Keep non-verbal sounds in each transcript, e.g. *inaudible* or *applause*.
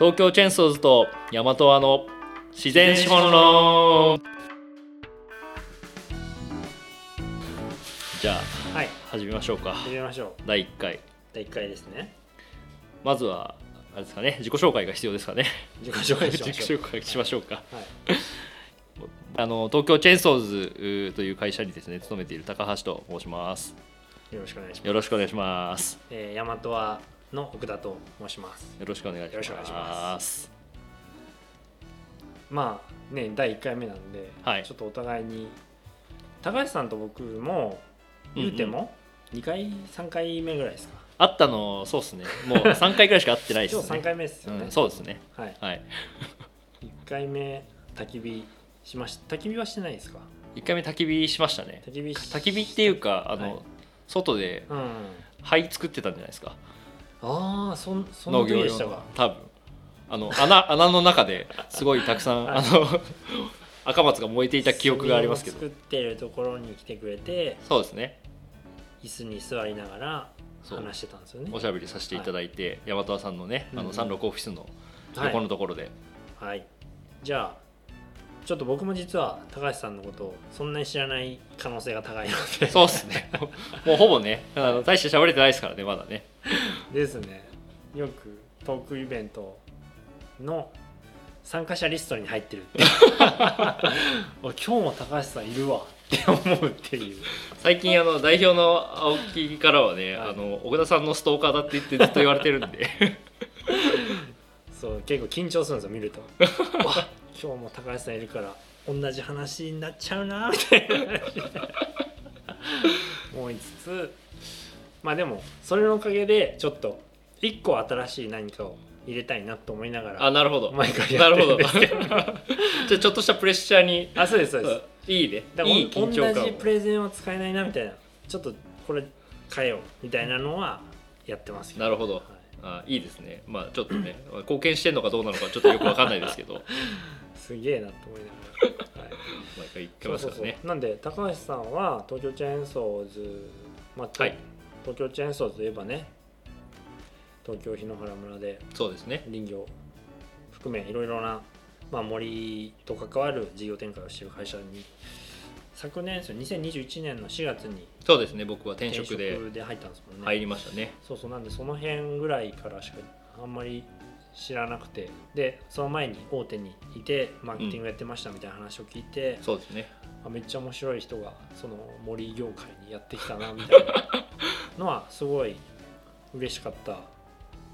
東京チェンソーズと大和和の自然資本論。じゃあはい。始めましょうか。始めましょう。第1回。第1回ですね。まずはあれですかね自己紹介が必要ですかね。自己紹介し自己ましょう。*laughs* 紹介しましょうか。はい。あの東京チェンソーズという会社にですね勤めている高橋と申します。よろしくお願いします。よろしくお願いします。えー、大和はの奥田と申します。よろしくお願いしよろしくお願いしまます。まあね第1回目なんで、はい。ちょっとお互いに高橋さんと僕も言うても2回3回目ぐらいですか。あったのそうですね。もう3回ぐらいしか会ってないです *laughs* 今日ね3回目ですよね、うん、そうですね。はい。はい。1回目焚き火しました焚き火はしてないですか？1回目焚き火しましたね。焚き火し焚き火っていうかあの、はい。外でうん。灰作ってたんじゃないですかああそんその時でしたか。多分。あの穴 *laughs* 穴の中ですごいたくさん、はい。あの *laughs* 赤松が燃えていた記憶がありますけど。作ってるところに来てくれてそうですね。椅子に座りながら話してたんですよね。おしゃべりさせていただいて、大和和さんのねあの三六オフィスのはい。横のところで、はい、じゃあちょっと僕も実は高橋さんのことをそんなに知らない可能性が高いので。そうですね。もうほぼねあの大して喋れてないですからねまだねですね。よくトークイベントの参加者リストに入ってるって *laughs* お今日も高橋さんいるわ。って思うっていう。最近あの代表の青木からはね、はい。あの奥田さんのストーカーだって言ってずっと言われてるんで。そう結構緊張するんですよ見ると。*laughs* あ今日も高橋さんいるから同じ話になっちゃうなみたいな話思いつつまあでもそれのおかげでちょっと一個新しい何かを入れたいなと思いながらあなるほど。毎回なるほどやってるんですけど。*laughs* じゃあちょっとしたプレッシャーに。あそうですそうです、うん。いいね。だからいい緊張感同じプレゼンは使えないなみたいな。ちょっとこれ変えようみたいなのはやってますけど。なるほど。はい。あいいですね。まあちょっとね貢献してんのかどうなのかちょっとよくわかんないですけど。*laughs* すげえなと思いながら、はい。*laughs* 毎回言ってますからね。なんで高橋さんは東京チェーンソーズ、まあはい東京チェーンソーズといえばね東京檜原村でそうですね。林業含めいろいろな、まあ、森と関わる事業展開をしている会社に昨年ですよ2021年の4月にそうですね僕は転転職で入ったんですもんね、入りましたね。そうそうなんでその辺ぐらいからしかあんまり知らなくて。でその前に大手にいてマーケティングやってましたみたいな話を聞いて、そうですねあめっちゃ面白い人がその森業界にやってきたなみたいなのはすごい嬉しかった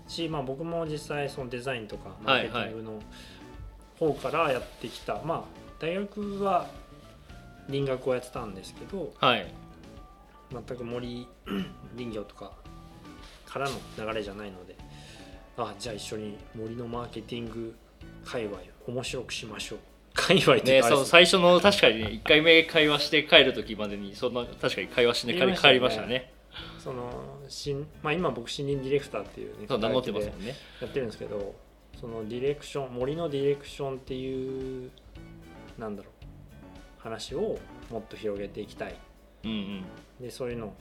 し、まあ、僕も実際そのデザインとかマーケティングの方からやってきた、まあ大学は林学をやってたんですけどはい。全く森 *clears throat* 林業とかからの流れじゃないのであじゃあ一緒に森のマーケティング界隈を面白くしましょう界隈ってねそういうかあれです最初の確かにね1回目会話して帰る時までにそんな確かに会話してね言いましたね。帰りましたね。そのしん、まあ、今僕森林ディレクターっていうねそう名乗ってますもんね。やってるんですけどそのディレクション森のディレクションっていうなんだろう話をもっと広げていきたい。うんうん。でそういうの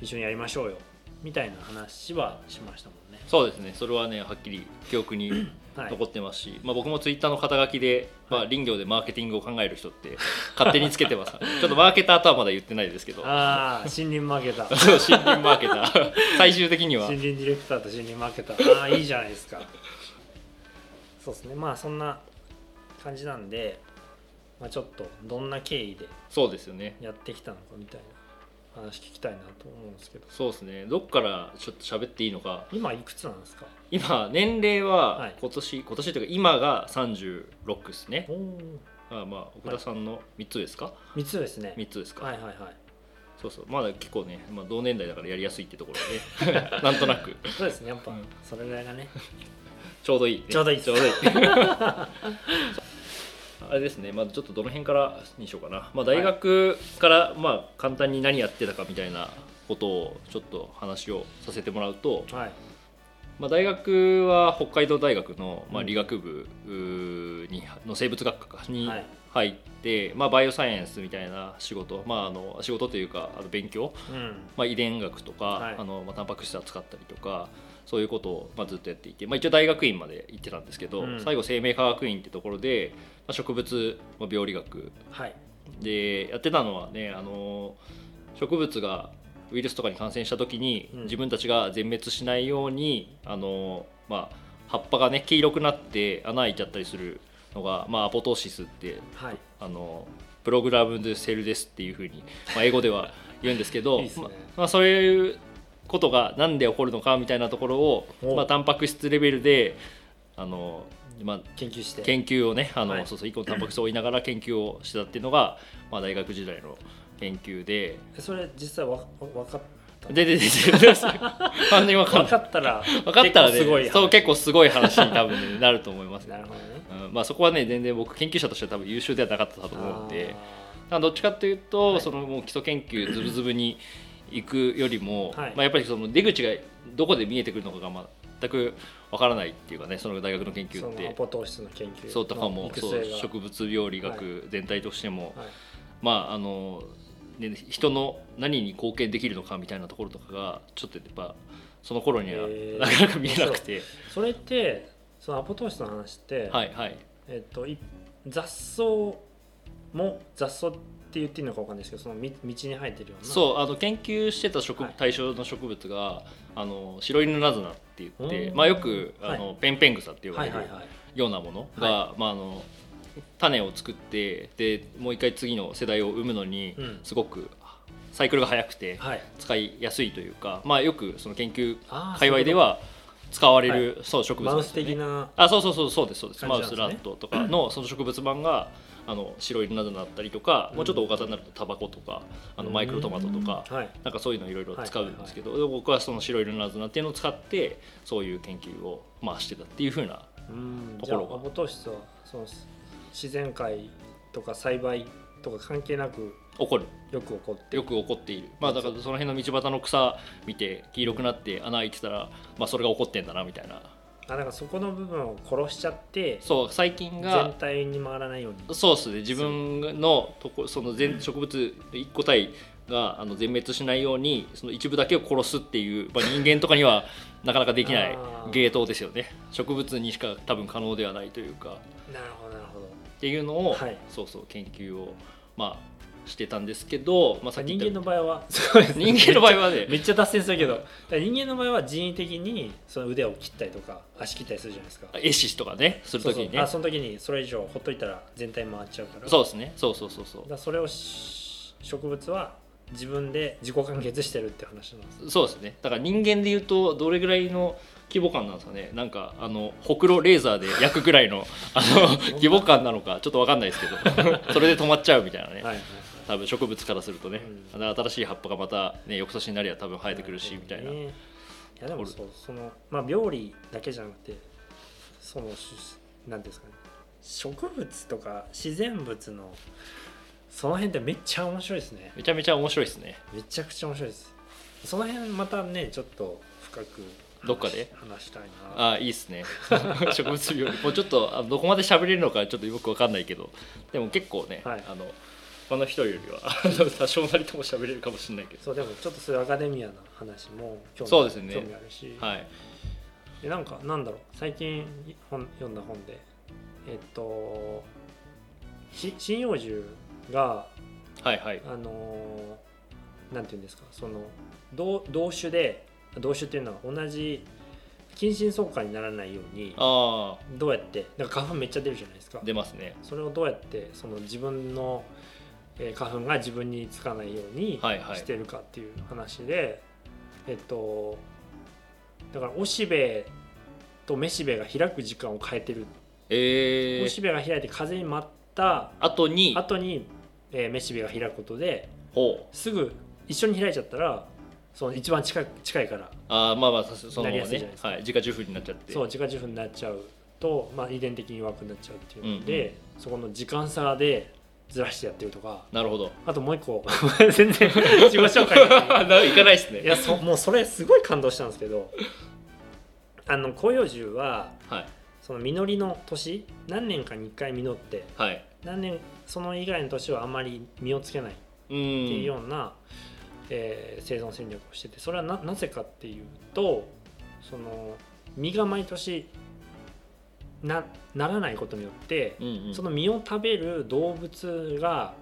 一緒にやりましょうよ。みたいな話はしましたもんね。そうですね。それはねはっきり記憶にはい、残ってますし、まあ、僕もツイッターの肩書きで、まあ、林業でマーケティングを考える人って勝手につけてます。*laughs* ちょっとマーケターとはまだ言ってないですけど。ああ森林マーケター。森林マーケター。*laughs* *laughs* 最終的には。森林ディレクターと森林マーケター。ああいいじゃないですか。そうですね。まあそんな感じなんで、まあ、ちょっとどんな経緯でそうですよね。やってきたのかみたいな話聞きたいなと思うんですけど。そうですね。どっからちょっと喋っていいのか。今いくつなんですか？今年齢ははい。今年、今年というか今が36ですね。あまあ奥田さんの3つですか、3つですね。3つですか、はいはいはい。そうそう。まだ結構ね、まあ、同年代だからやりやすいってところで、ね、*laughs* なんとなく。そうですね。やっぱ、うん。それぐらいがね。*laughs* ちょうどいい、ね、ちょうどいい。ちょうどいい *laughs* あれですねまずちょっとどの辺からにしようかな、まあ、大学からまあ簡単に何やってたかみたいなことをちょっと話をさせてもらうと、はい。まあ、大学は北海道大学の、まあ、うん。理学部にの生物学科にはい。入って、まあ、バイオサイエンスみたいな仕事、まあ、あの仕事というかあの勉強、うん。まあ、遺伝学とか、はい。あのまあ、タンパク質を使ったりとかそういうことをまあずっとやっていて、まあ、一応大学院まで行ってたんですけど、うん。最後生命科学院ってところで、まあ、植物、まあ、病理学はい。でやってたのはねあの植物がウイルスとかに感染した時に、うん。自分たちが全滅しないようにあの、まあ、葉っぱがね黄色くなって穴開いちゃったりするのが、まあ、アポトーシスってはい。あのプログラムドセルですっていうふうに、まあ、英語では言うんですけど *laughs* ね。ままあ、そういうことがなんで起こるのかみたいなところを、お。まあ、タンパク質レベルであの、まあ、研究して。研究をねあの、はい。そうそう1個のタンパク質を追いながら研究をしてたっていうのが、まあ、大学時代の研究で。それ実際わわ分かったでででで *laughs* 完全に分かったら分かったらねそう結構すごい話に多分、ね、なると思います、*laughs* なるほどね。うんまあ、そこはね全然僕研究者としては多分優秀ではなかったと思うんで。どっちかっていうと、はい。そのもう基礎研究ずぶずぶに行くよりも、はい。まあ、やっぱりその出口がどこで見えてくるのかが全くわからないっていうかねその大学の研ーそのア究ってポトーシスの研究そうとかもそう植物病理学全体としても、はい。まああの、ね、人の何に貢献できるのかみたいなところとかがちょっとやっぱその頃にはなかなか見えなくて、それってそのアポトーシスの話って、はいはい。えっとい雑草も雑草って言っていいのかわかんないですけどそのみ道に生えてるような。そうあの研究してた植はい。対象の植物があの白犬ナズナって言って、うんまあ、よくあの、はペンペングサって呼ばれるはいはいはい。ようなものが、まあ、あの種を作ってでもう一回次の世代を生むのにうん。すごくサイクルが速くてはい。使いやすいというか、まあ、よくその研究界隈では使われるそう植物マウス的なあそうそうそうそうですそうです。マウスラットとかの *clears throat* その植物版があの白いなどだったりとか、もうちょっと大型になるとタバコとかあのマイクロトマトとか、はい。なんかそういうのいろいろ使うんですけど、僕はその白いルナズナっていうのを使ってそういう研究をまあしてたっていうふうなうん。ところが。じゃあアポトーシスはその自然界とか栽培とか関係なく起こる。よく起こってよく起こっている。まあだからその辺の道端の草見て黄色くなって穴開いてたら、まあ、それが起こってんだなみたいなあだからそこの部分を殺しちゃってそう最近全が体に回らないように。そうですね。自分のとこその全植物一個体があの全滅しないようにその一部だけを殺すっていう、まあ、人間とかには *laughs* なかなかできない芸当ですよね。植物にしか多分可能ではないというか。なるほどなるほど。っていうのを、はい。そうそう研究をまあしてたんですけど、まあ、さっき人間の場合は？*laughs* そうです人間の場合はね。めっちゃ脱線するけど。人間の場合は人為的にその腕を切ったりとか足切ったりするじゃないですか。エシスとかねするときにね。その時にそれ以上ほっといたら全体回っちゃうから。そうですね。そうそうそうそう。だそれをし植物は自分で自己完結してるって話なんです。そうですね。だから人間で言うとどれぐらいの規模感なんですかね。なんかあのほくろレーザーで焼くぐらいのあの *laughs* 規模感なのかちょっと分かんないですけど。それで止まっちゃうみたいなね、はいはい多分植物からするとね、う新しい葉っぱがまた、ね、翌年になりゃ多分生えてくるしみたいな、ねいやでもそうそのまあ病理だけじゃなくてそのしなんていうんですかね。植物とか自然物のその辺ってめっちゃ面白いですね。めちゃめちゃ面白いですね。めちゃくちゃ面白いです。その辺またねちょっと深く話どっかで？話したいな。ああいいっすね。*laughs* 植物病理。もうちょっとあのどこまで喋れるのかちょっとよく分かんないけど。でも結構ね、はい。あの他の人よりは。*laughs* 多少なりとも喋れるかもしれないけど。そうでもちょっとそういうアカデミアな話も興味そうですね。興味あるし、はい。でなんかなんだろう。最近本読んだ本で。えっとし針葉樹がはいはい。あのーなんていうんですか。その同同種で同種っていうのは同じ近親相関にならないようにあどうやってなんか花粉めっちゃ出るじゃないですか。あ出ますね。それをどうやってその自分の、えー花粉が自分につかないようにはいはい。してるかっていう話で、えっとだからおしべとめしべが開く時間を変えてる、えー、おしべが開いて風に舞った後に？後に、えーめしべが開くことですぐ一緒に開いちゃったらその一番近い近いからあーまあまあさすそのねはい。自家受粉になっちゃって。そう自家受粉になっちゃうと、まあ、遺伝的に弱くなっちゃうっていうので、そこの時間差でずらしてやってるとか。なるほど。あともう一個。*laughs* 全然。自己紹介がな *laughs* 行かないですね。いやそもうそれすごい感動したんですけど。あの広葉樹ははい。その実りの年？何年かに1回実ってはい。何年その以外の年はあんまり実をつけない。っうていうんような、えー生存戦略をしてて。それはななぜかっていうとその実が毎年なならないことによって、うんうん。その実を食べる動物が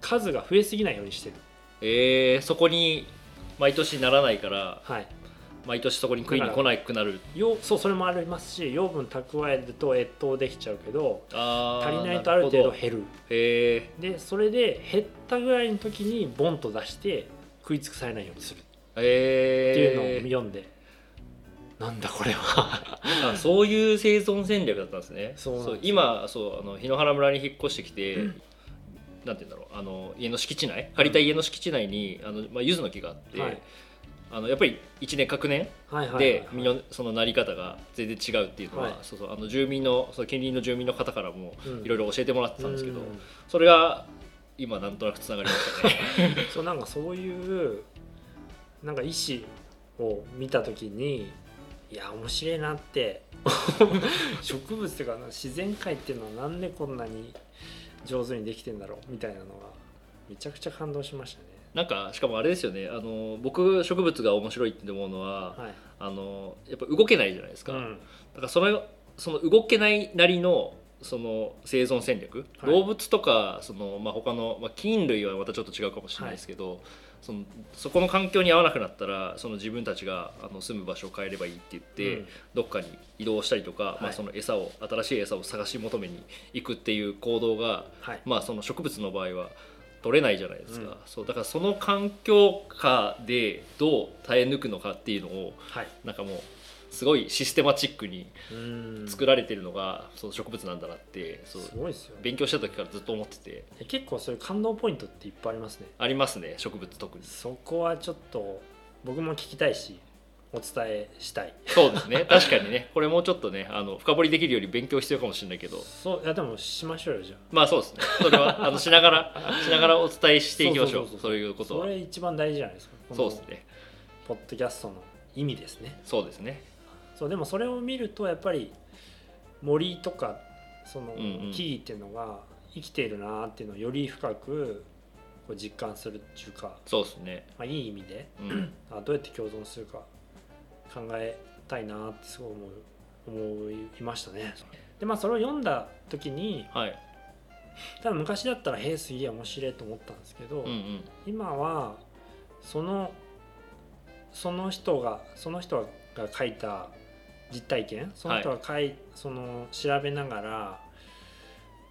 数が増えすぎないようにしてる、えー、そこに毎年ならないからはい、毎年そこに食いに来なくなる。よそうそれもありますし養分蓄えると越冬できちゃうけど足りないとある程度減る。へえでそれで減ったぐらいの時にボンと出して食い尽くされないようにする。っていうのをえー読んで、なんだこれは。あそういう生存戦略だったんですね。そう今そうあの檜原村に引っ越してきて、なんて言うんだろうあの家の敷地内借りた家の敷地内にあの、まあ、柚子の木があって、はい。あのやっぱり一年隔年で実のそのなり方が全然違うっていうのは、はい。そうそうあの住民のその近隣の住民の方からもうん。いろいろ教えてもらってたんですけど、うん。それが今なんとなくつながりましたね。*laughs* そうなんかそういうなんか意思を見た時にいや面白いなって。*laughs* 植物というか自然界っていうのはなんでこんなに上手にできてんだろうみたいなのがめちゃくちゃ感動しましたね。なんかしかもあれですよね。あの僕植物が面白いって思うのは、はいあのやっぱ動けないじゃないですか、うん。だからそのその動けないなりのその生存戦略、はい。動物とかその、まあ、他の、まあ、菌類はまたちょっと違うかもしれないですけど、そのそこの環境に合わなくなったらその自分たちがあの住む場所を変えればいいって言って、うん。どっかに移動したりとか、はい。まあ、その餌を新しい餌を探し求めに行くっていう行動が、はい。まあ、その植物の場合は取れないじゃないですか、うん。そうだからその環境下でどう耐え抜くのかっていうのをはい。なんかもうすごいシステマチックにうん。作られてるのがその植物なんだなってそうすごいですよね。勉強した時からずっと思ってて。結構そういう感動ポイントっていっぱいありますね。ありますね植物特に。そこはちょっと僕も聞きたいしお伝えしたい。そうですね確かにね。これもうちょっとねあの深掘りできるより勉強必要かもしれないけど。そういやでもしましょうよじゃあ。まあそうですね。それはあのしながら *laughs* しながらお伝えしていきましょう。そういうことは。それ一番大事じゃないですか。そうですね。ポッドキャストの意味ですね。そうですねそうでもそれを見るとやっぱり森とかその木々っていうのが生きているなっていうのをより深くこう実感するっていうか、そうですね。まあ、いい意味でうん。*clears throat* あどうやって共存するか考えたいなってすごい思う思いましたね。でまあそれを読んだ時にはい。ただ昔だったら「へえすげえ面白い」と思ったんですけど、うんうん。今はそのその人がその人が書いた実体験？その人が書い、その調べながら、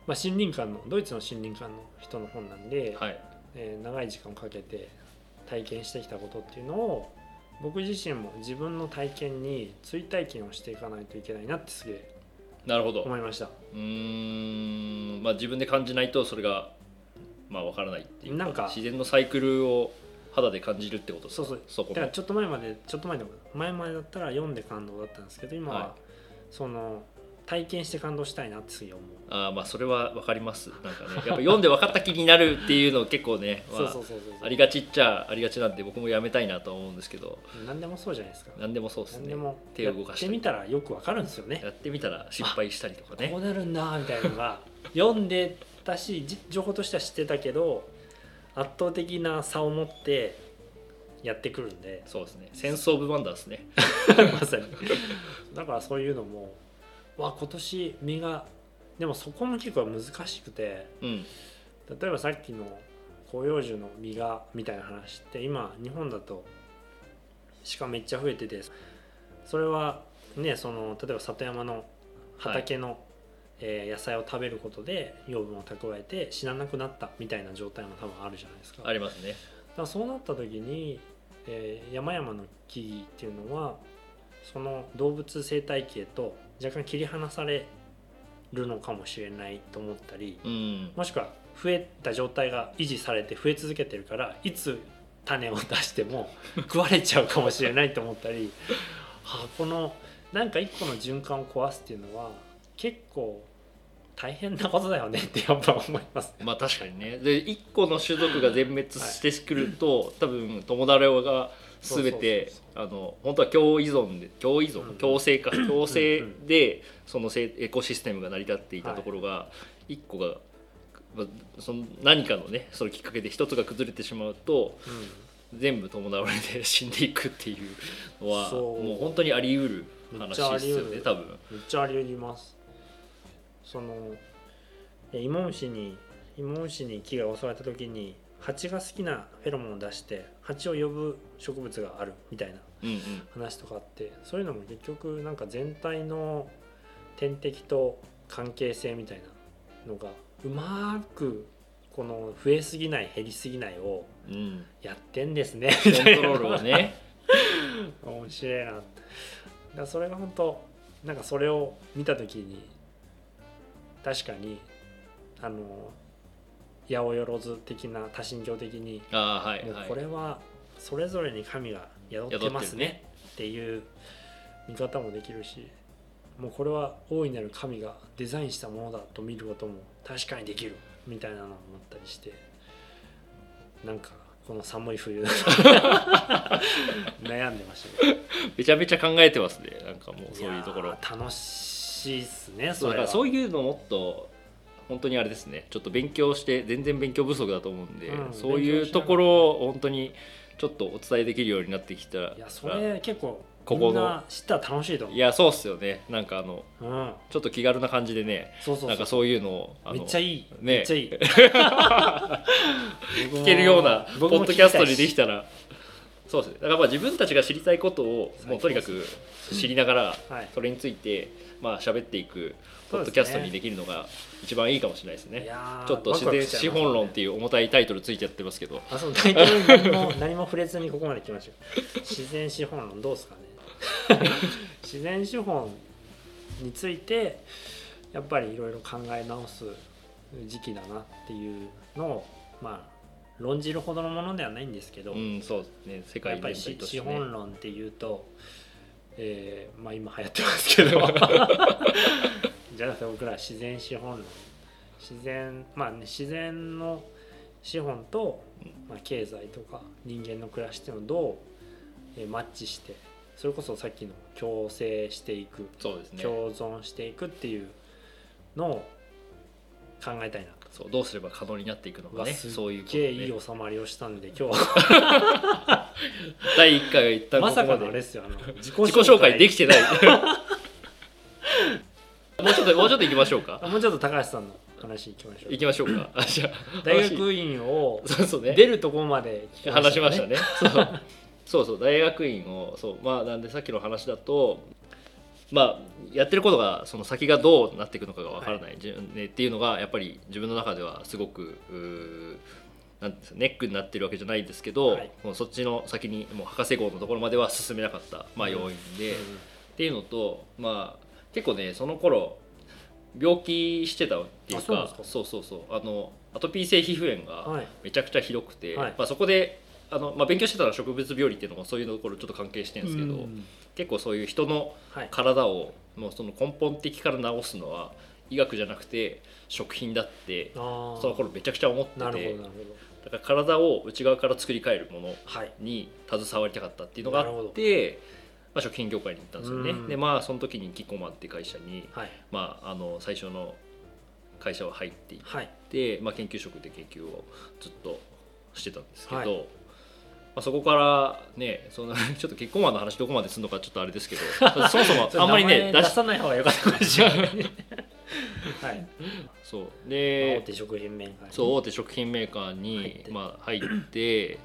まあ、森林館のドイツの森林館の人の本なんで、はい。えー長い時間をかけて体験してきたことっていうのを僕自身も自分の体験に追体験をしていかないといけないなってすげえなるほど。思いました。うーん。まあ自分で感じないとそれがまあわからないっていうなんか自然のサイクルを肌で感じるってことですか？そうそう。そこも。だからちょっと前までちょっと前の前までだったら読んで感動だったんですけど今は、はい。その体験して感動したいなってす思う。あーまあそれはわかります。なんかねやっぱ読んで分かった気になるっていうの結構ね、まあそうそうそうそうありがちっちゃありがちなんで僕もやめたいなとは思うんですけど。何でもそうじゃないですか。何でもそうですね。何でも手を動かしたり。やってみたらよくわかるんですよね。やってみたら失敗したりとかね。こうなるんだみたいなのが読んでたしじ情報としては知ってたけど圧倒的な差を持ってやってくるんで。そうですね。センス・オブ・ワンダーですね。*laughs* まさに。だからそういうのもわ今年実がでもそこも結構難しくてうん。例えばさっきの広葉樹の実がみたいな話って今日本だと鹿めっちゃ増えててそれはねその例えば里山の畑の、えー野菜を食べることで養分を蓄えて死ななくなったみたいな状態も多分あるじゃないですか。ありますねだからそうなった時に、えー山々の木々っていうのはその動物生態系と若干切り離されるのかもしれないと思ったりうんもしくは増えた状態が維持されて増え続けてるからいつ種を出しても *laughs* 食われちゃうかもしれないと思ったりはあこのなんか一個の循環を壊すっていうのは結構大変なことだよねってやっぱ思います。ね。まあ確かにね。で1個の種族が全滅してくると、多分友達が全てあの本当は共依存で共依存、うん共生か共生うん。でそのせエコシステムが成り立っていたところが、1個が、まあ、その何かのねそのきっかけで1つが崩れてしまうと全部友倒れで死んでいくっていうのはもう本当にあり得る話ですよね多分。めっちゃあり得ますそのえ芋虫に芋虫に木が襲われた時に蜂が好きなフェロモンを出して蜂を呼ぶ植物があるみたいなうんうん。話とかあってそういうのも結局なんか全体の天敵と関係性みたいなのがうまくこの増えすぎない減りすぎないをうん。やってんですねコントロールをね。面白いなだそれが本当なんかそれを見た時に確かにあの八百万的な多神教的にああはいもうはいこれはそれぞれに神が宿ってますねっていう見方もできるしもうこれは大いなる神がデザインしたものだと見ることも確かにできるみたいなのを思ったりしてなんかこの寒い冬 *laughs* 悩んでましたね。めちゃめちゃ考えてますね。なんかもうそういうところ。楽しいっすねそれは。だからそういうのもっと本当にあれですね。ちょっと勉強して全然勉強不足だと思うんで、うんそういうところを本当にちょっとお伝えできるようになってきたら。いやそれ結構ここのみんな知ったら楽しいと思いうやそうっすよね。なんかあのうん。ちょっと気軽な感じでねそうそうそう。なんかそういうのをあのめっちゃいい、ね。めっちゃいい。*laughs* 聞けるようなポッドキャストにできたたらそうですね。だからまあ自分たちが知りたいことをもうとにかく知りながらはい。それについてまあ喋っていくポッドキャストにできるのが一番いいかもしれないですいねやーちょっと自然資本論っていう重たいタイトルついちゃってますけど。あそうタイトルに何も何も触れずにここまで来ました自然資本論どうですかね。*laughs* 自然資本についてやっぱりいろいろ考え直す時期だなっていうのをまあ論じるほどのものではないんですけど、うんそうですね。世やっぱり資本論っていうと、えーまあ今流行ってますけど。*laughs* じゃなくて僕らは自然資本論。自然まあね自然の資本と、まあ、経済とか人間の暮らしっていうのをどう、えーマッチしてそれこそさっきの共生していくね。共存していくっていうのを考えたいな。と。そうどうすれば可能になっていくのかね。そういうことげえいいね収まりをしたんで今日は。*laughs* 第1回は一旦こまさかのあれですよあの *laughs* 自己自己紹介できてない。*laughs* もうちょっともうちょっと行きましょうか。あもうちょっと高橋さんの話いきましょう。行きましょうか。あじゃあ大学院をそうそうね。出るところまで聞き話しましたねね。そう。そうそう大学院を。そう。まあなんでさっきの話だとまあやってることがその先がどうなっていくのかがわからない、じね、っていうのがやっぱり自分の中ではすごくなんですかネックになってるわけじゃないですけど、はい。もうそっちの先にもう博士号のところまでは進めなかった、まあ、要因で、っていうのとまあ結構ねその頃病気してたっていうかあそうそうそうあのアトピー性皮膚炎うんがはい。めちゃくちゃひどくて、はい。まあ、そこであの、まあ、勉強してたのは植物病理っていうのもそういうところちょっと関係してるんですけど、うん。結構そういう人のはい。体をもうその根本的から治すのは医学じゃなくて食品だってその頃めちゃくちゃ思っててだから体を内側から作り変えるものはい。に携わりたかったっていうのがあって、まあ、食品業界に行ったんですよね。うん。でまあその時にキコマンって会社に、はい。まあ、あの最初の会社は入っていっはい。て、まあ、研究職で研究をずっとしてたんですけど、はいまあ、そこからねその *laughs* ちょっと結婚マンの話どこまでするのかちょっとあれですけど。*laughs* そもそもあんまりね出さない方が良かったかもしれない。は *laughs* いそう大で手食品メーカーに。そう大手食品メーカーに入って。まあ、入って、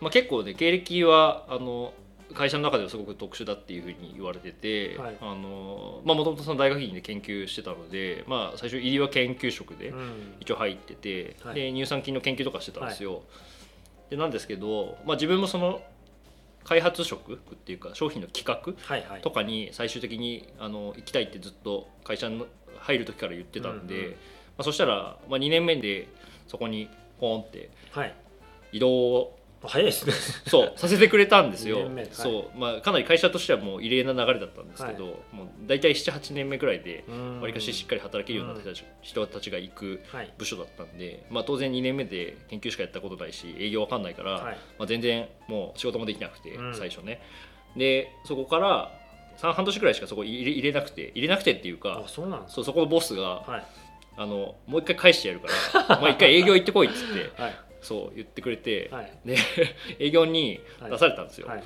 まあ、結構ね経歴はあの会社の中ではすごく特殊だっていうふうに言われててはい。あのまあもともとその大学院で研究してたので、まあ、最初入りは研究職でうん。一応入ってて、はい。で乳酸菌の研究とかしてたんですよ。でなんですけど、まあ、自分もその開発職っていうか商品の企画とかに最終的にあの行きたいってずっと会社に入る時から言ってたんで、うんうん。まあ、そしたら、まあ、2年目でそこにポーンってはい。移動を早いですね。そう。*laughs* させてくれたんですよ。はいそう。まあ、かなり会社としてはもう異例な流れだったんですけど、はい。もう大体78年目くらいでわわりかししっかり働けるようにな人たち人たちが行くはい。部署だったんで、まあ、当然2年目で研究しかやったことないし営業わかんないから、はい。まあ、全然もう仕事もできなくて、うん。最初ね。でそこから3半年くらいしかそこ入れ入れなくて入れなくてっていうかあそうなんそうそこのボスがはい。あのもう一回返してやるからお前一回営業行ってこいっつってはいそう言ってくれて、はい。で *laughs* 営業に出されたんですよ、はい。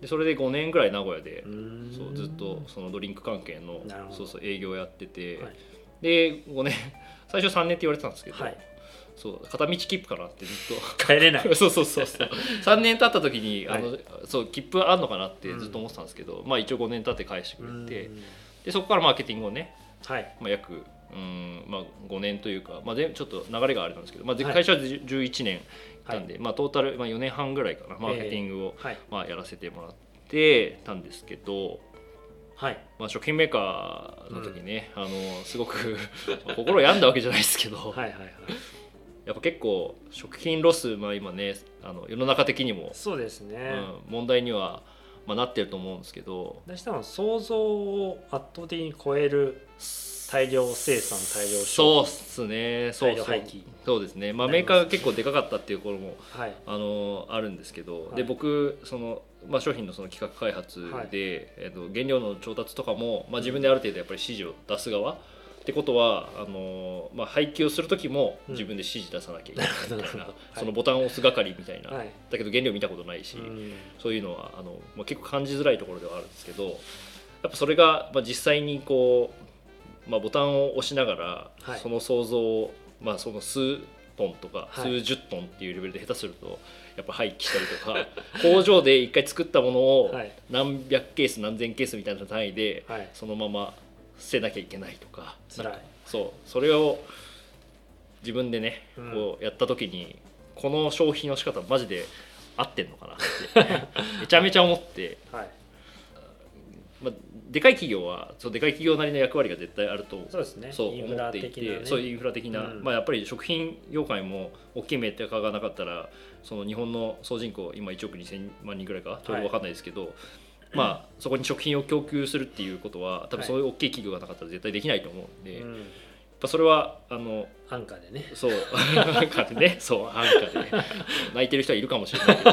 でそれで5年ぐらい名古屋でそうずっとそのドリンク関係のそうそう営業やってて、はい。で5年 *laughs* 最初3年って言われてたんですけど、はい。そう片道切符かなってずっ帰れない。と *laughs* そうそうそうそう。3年経った時にあの、はそう切符あんのかなってずっと思ってたんですけど、まあ一応5年経って返してくれてうん。でそこからマーケティングをね、はい。まあ、約うん、まあ、5年というか、まあ、でちょっと流れがあれなんですけど、まあ、会社は10 11年いたんで、まあ、トータル、まあ、4年半ぐらいかなマーケティングを、はい。まあ、やらせてもらってたんですけど、はい。まあ、食品メーカーの時ね、あのすごくまあ *laughs* 心病んだわけじゃないですけど、はいはいはい。やっぱ結構食品ロス、まあ、今ねあの世の中的にも、そうですね、うん、問題には、まあ、なってると思うんですけど私多分想像を圧倒的に超える大量生産大量そうっ消すね。そうそう。大量廃棄。そうですね、まあ、メーカーが結構でかかったっていうところも費はい。あのあるんですけど、はい。で僕その、まあ、商品のその企画開発で、はい。えっと原料の調達とかも、まあ、自分である程度やっぱり指示を出す側ってことはあの、まあ、配給をする時もうん。自分で指示出さなきゃいけないみたいな、なるほど。はい。そのボタンを押す係みたいな、はい。だけど原料見たことないし、うん。そういうのはあの、まあ、結構感じづらいところではあるんですけどやっぱそれが、まあ、実際にこう、まあ、ボタンを押しながら、はい。その想像を、まあ、その数トンとかはい。数十トンっていうレベルで下手するとやっぱ廃棄したりとか *laughs* 工場で一回作ったものをはい。何百ケース何千ケースみたいな単位ではい。そのまま捨てなきゃいけないとかそう。それを自分でねうん。こうやった時にこの消費の仕方マジで合ってんのかなって *laughs* めちゃめちゃ思って、でかい企業はそうでかい企業なりの役割が絶対あるとそうですね。そうインフラ思っていて、そういうインフラ的な、うん。まあ、やっぱり食品業界も大きいメーカーがなかったらその日本の総人口今1億2000万人ぐらいかちょうど分かんないですけど、まあ、そこに食品を供給するっていうことは多分そういう大きい企業がなかったら絶対できないと思うんで、やっうんぱそれはあの安価でね。そうなんかね。そう安価で泣いてる人はいるかもしれないけど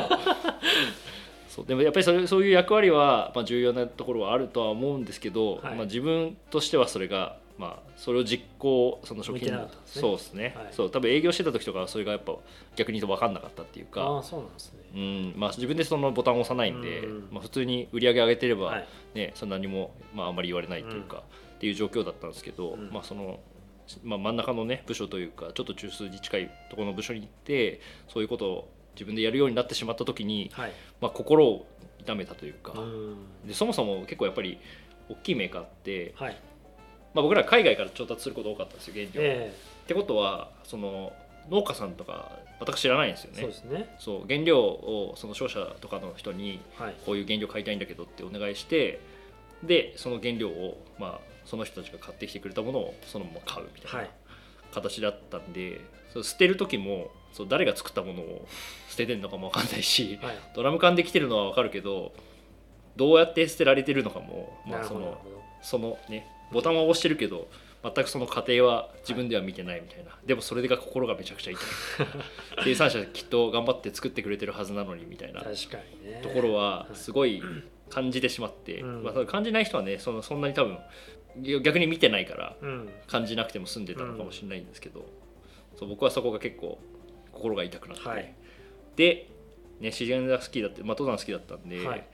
そう。でもやっぱりそれそういう役割は、まあ、重要なところはあるとは思うんですけど、はい。まあ、自分としてはそれが、まあ、それを実行その食向いて品なかったんですね。そうですね、はい。そう。多分営業してた時とかはそれがやっぱ逆に言うと分かんなかったっていうああか。そうなんですね。うん。まあ、自分でそのボタンを押さないんで、うんまあ、普通に売り上げ上げてれば、はい。ね、そんなにも、まあ、あまり言われないというか、っていう状況だったんですけど、うん。まあそのまあ、真ん中のね部署というかちょっと中枢に近いところの部署に行ってそういうことを自分でやるようになってしまった時に、はい。まあ、心を痛めたというか、うん。でそもそも結構やっぱり大きいメーカーって、はい。まあ、僕ら海外から調達すること多かったんですよ原料、えってことはその農家さんとか全く知らないんですよね。えそうですね。そう原料をその商社とかの人にはい。こういう原料買いたいんだけどってお願いしてでその原料を、まあ、その人たちが買ってきてくれたものをそのまま買うみたいはない。形だったんで、そう捨てる時もそう誰が作ったものを捨ててるのかも分かんないしはい。ドラム缶で来てるのは分かるけどどうやって捨てられてるのかも、まあ、そのそのねボタンは押してるけど全くその過程は自分では見てないみたいな、でもそれが心がめちゃくちゃ痛い。*laughs* 生産者きっと頑張って作ってくれてるはずなのにみたいな。ところはすごい感じてしまって、うん。まあ、感じない人はねそのそんなに多分逆に見てないからうん。感じなくても済んでたのかもしれないんですけど、そう僕はそこが結構心が痛くなって、はい。で、ね、自然が好きだって、まあ、登山好きだったんで、はい。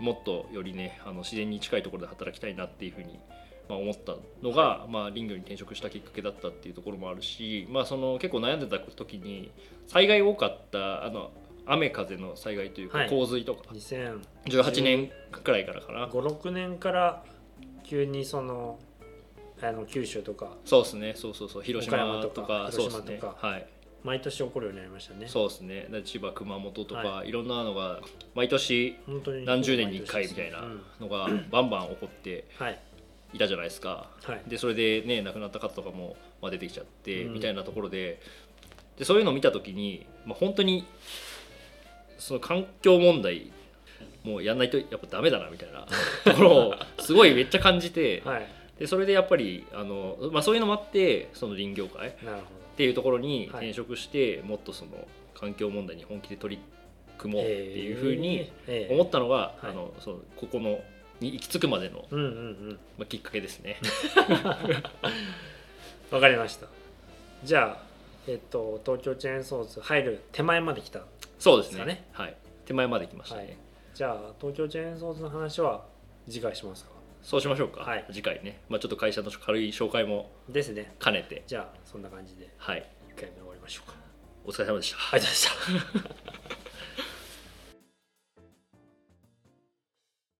もっとよりねあの自然に近いところで働きたいなっていうふうに、まあ、思ったのが、まあ、林業に転職したきっかけだったっていうところもあるし、まあ、その結構悩んでた時に災害多かったあの雨風の災害というかはい。洪水とか、2005 18年くらいからかな。6年から急にそのあの九州とか。そうですね。そうそうそう。広島ととかかそうですね。広島とはい毎年起こるようになりましたね。そうですね。で千葉熊本とか、、はい。ろんなのが毎年何十年に1回みたいなうん。のがバンバン起こってはい。いたじゃないですか。はい。でそれでね亡くなった方とかも、まあ、出てきちゃって、うん。みたいなところででそういうのを見た時に、まあ、本当にその環境問題もうやんないとやっぱダメだなみたいな *laughs* ところをすごいめっちゃ感じて、はい。でそれでやっぱりあの、まあ、そういうのもあってその林業界っていうところにはい。転職して、もっとその環境問題に本気で取り組もうっていうふうにええ思ったのが、はい。あのそのここのに行き着くまでの、まあ、きっかけですね。*laughs* わかりました。じゃあえっと東京チェーンソーズ入る手前まで来たそうですね。はい。手前まで来ましたね、はい。じゃあ東京チェーンソーズの話は次回しますか？そうしましょうか、はい。次回ね、まあ、ちょっと会社の軽い紹介もですね。兼ねて。じゃあそんな感じで。はい。1回目終わりましょうか。お疲れ様でした。ありがとうございました